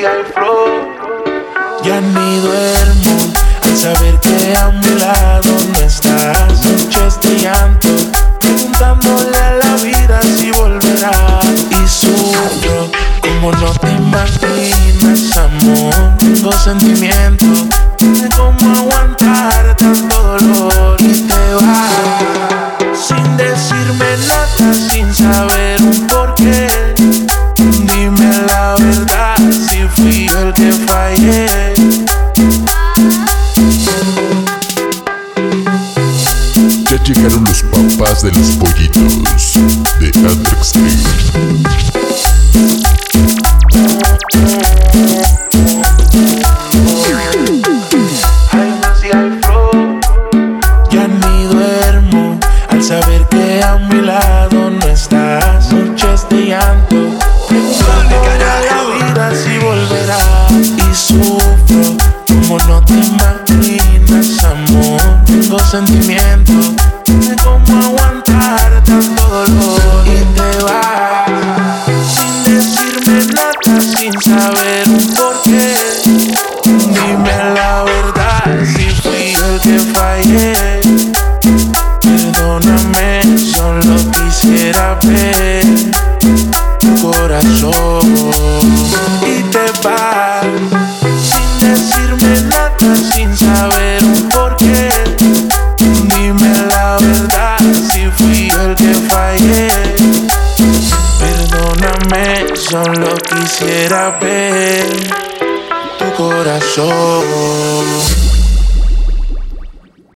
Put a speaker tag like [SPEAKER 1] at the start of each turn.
[SPEAKER 1] Ya ni duermo al saber que a mi lado no estás. Noches de llanto, preguntándole a la vida si volverá. Y sufro como no te imaginas, amor. Tengo sentimientos, cómo aguantar
[SPEAKER 2] Ya llegaron los papás de los pollitos de Andrex
[SPEAKER 1] te imaginas, amor. Tengo sentimientos, no sé cómo aguantar tanto dolor. Y te vas sin decirme nada, sin saber un porqué. Dime la verdad, si fui el que fallé. Perdóname, solo quisiera ver tu corazón. Fallé. Perdóname, solo quisiera ver tu corazón.